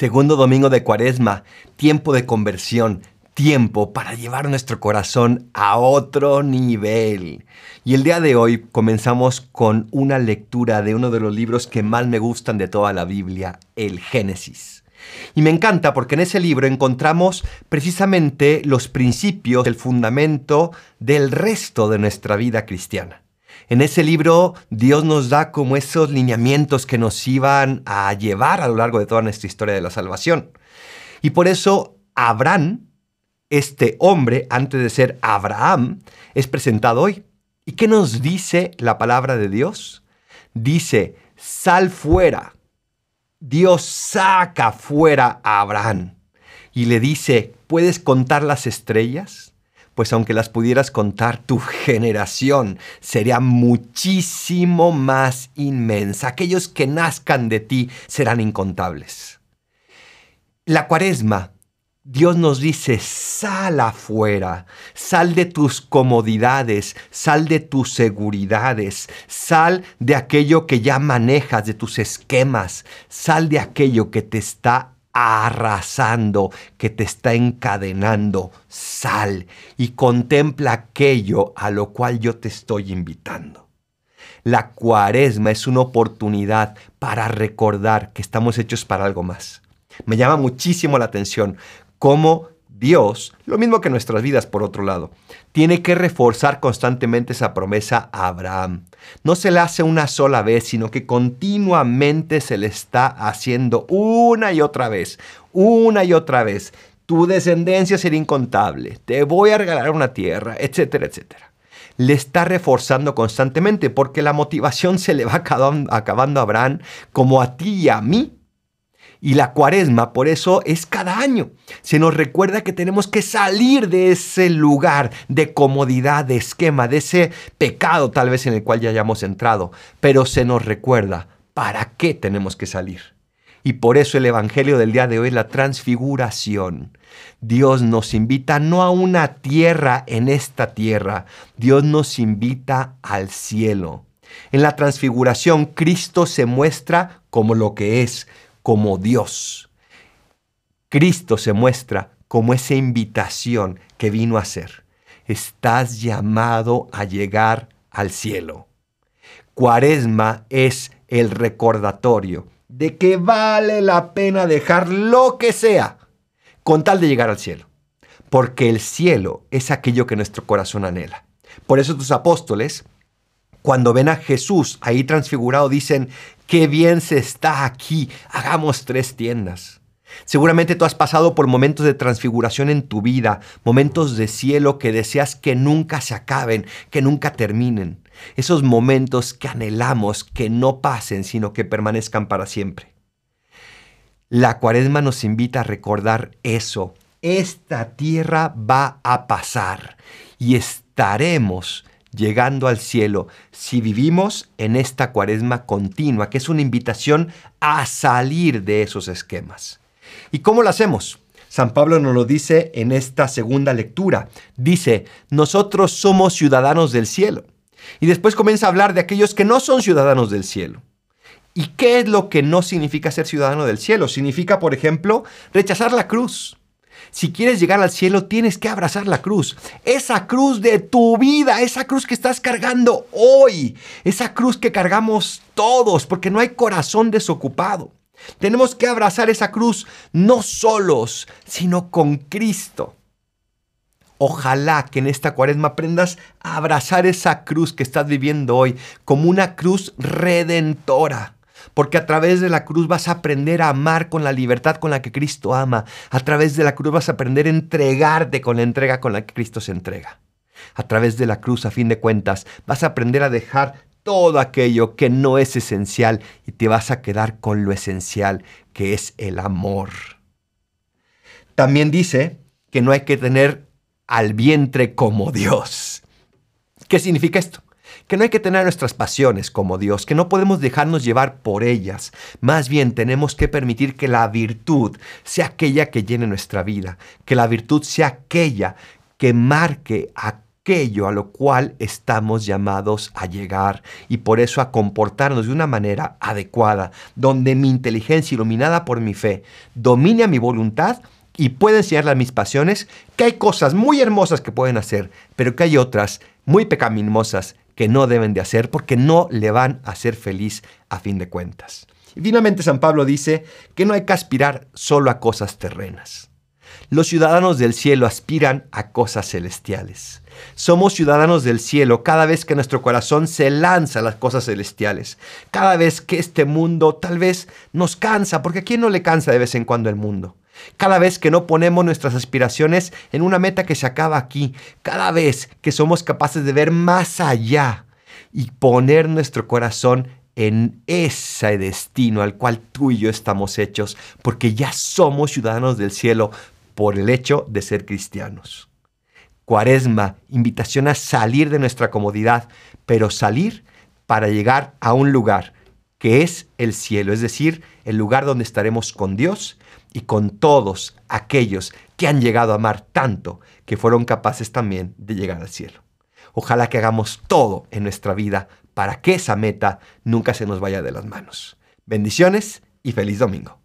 Segundo domingo de Cuaresma, tiempo de conversión, tiempo para llevar nuestro corazón a otro nivel. Y el día de hoy comenzamos con una lectura de uno de los libros que más me gustan de toda la Biblia, el Génesis. Y me encanta porque en ese libro encontramos precisamente los principios, el fundamento del resto de nuestra vida cristiana. En ese libro Dios nos da como esos lineamientos que nos iban a llevar a lo largo de toda nuestra historia de la salvación. Y por eso Abraham, este hombre, antes de ser Abraham, es presentado hoy. ¿Y qué nos dice la palabra de Dios? Dice, sal fuera. Dios saca fuera a Abraham y le dice, ¿puedes contar las estrellas? Pues aunque las pudieras contar, tu generación sería muchísimo más inmensa. Aquellos que nazcan de ti serán incontables. La cuaresma, Dios nos dice, sal afuera, sal de tus comodidades, sal de tus seguridades, sal de aquello que ya manejas, de tus esquemas, sal de aquello que te está arrasando, que te está encadenando. Sal y contempla aquello a lo cual yo te estoy invitando. La cuaresma es una oportunidad para recordar que estamos hechos para algo más. Me llama muchísimo la atención cómo Dios, lo mismo que nuestras vidas por otro lado, tiene que reforzar constantemente esa promesa a Abraham. No se le hace una sola vez, sino que continuamente se le está haciendo una y otra vez, una y otra vez. Tu descendencia será incontable, te voy a regalar una tierra, etcétera, etcétera. Le está reforzando constantemente porque la motivación se le va acabando a Abraham como a ti y a mí y la cuaresma, por eso, es cada año. Se nos recuerda que tenemos que salir de ese lugar de comodidad, de esquema, de ese pecado tal vez en el cual ya hayamos entrado. Pero se nos recuerda para qué tenemos que salir. Y por eso el Evangelio del día de hoy es la transfiguración. Dios nos invita no a una tierra en esta tierra, Dios nos invita al cielo. En la transfiguración Cristo se muestra como lo que es, como Dios. Cristo se muestra como esa invitación que vino a ser. Estás llamado a llegar al cielo. Cuaresma es el recordatorio de que vale la pena dejar lo que sea con tal de llegar al cielo. Porque el cielo es aquello que nuestro corazón anhela. Por eso tus apóstoles, cuando ven a Jesús ahí transfigurado, dicen, qué bien se está aquí, hagamos tres tiendas. Seguramente tú has pasado por momentos de transfiguración en tu vida, momentos de cielo que deseas que nunca se acaben, que nunca terminen. Esos momentos que anhelamos que no pasen, sino que permanezcan para siempre. La cuaresma nos invita a recordar eso. Esta tierra va a pasar y estaremos llegando al cielo si vivimos en esta cuaresma continua, que es una invitación a salir de esos esquemas. ¿Y cómo lo hacemos? San Pablo nos lo dice en esta segunda lectura. Dice, nosotros somos ciudadanos del cielo. Y después comienza a hablar de aquellos que no son ciudadanos del cielo. ¿Y qué es lo que no significa ser ciudadano del cielo? Significa, por ejemplo, rechazar la cruz, si quieres llegar al cielo, tienes que abrazar la cruz. Esa cruz de tu vida, esa cruz que estás cargando hoy, esa cruz que cargamos todos, porque no hay corazón desocupado. Tenemos que abrazar esa cruz no solos, sino con Cristo. Ojalá que en esta cuaresma aprendas a abrazar esa cruz que estás viviendo hoy como una cruz redentora porque a través de la cruz vas a aprender a amar con la libertad con la que Cristo ama. A través de la cruz vas a aprender a entregarte con la entrega con la que Cristo se entrega. A través de la cruz, a fin de cuentas, vas a aprender a dejar todo aquello que no es esencial y te vas a quedar con lo esencial, que es el amor. También dice que no hay que tener al vientre como Dios. ¿Qué significa esto? Que no hay que tener nuestras pasiones como Dios, que no podemos dejarnos llevar por ellas. Más bien tenemos que permitir que la virtud sea aquella que llene nuestra vida, que la virtud sea aquella que marque aquello a lo cual estamos llamados a llegar y por eso a comportarnos de una manera adecuada, donde mi inteligencia iluminada por mi fe domine a mi voluntad y pueda enseñarle a mis pasiones que hay cosas muy hermosas que pueden hacer, pero que hay otras muy pecaminosas que no deben de hacer porque no le van a hacer feliz a fin de cuentas. Y finalmente San Pablo dice que no hay que aspirar solo a cosas terrenas. Los ciudadanos del cielo aspiran a cosas celestiales. Somos ciudadanos del cielo cada vez que nuestro corazón se lanza a las cosas celestiales. Cada vez que este mundo tal vez nos cansa, porque ¿a quién no le cansa de vez en cuando el mundo? Cada vez que no ponemos nuestras aspiraciones en una meta que se acaba aquí. Cada vez que somos capaces de ver más allá y poner nuestro corazón en ese destino al cual tú y yo estamos hechos, porque ya somos ciudadanos del cielo por el hecho de ser cristianos. Cuaresma, invitación a salir de nuestra comodidad, pero salir para llegar a un lugar que es el cielo, es decir, el lugar donde estaremos con Dios y con todos aquellos que han llegado a amar tanto que fueron capaces también de llegar al cielo. Ojalá que hagamos todo en nuestra vida para que esa meta nunca se nos vaya de las manos. Bendiciones y feliz domingo.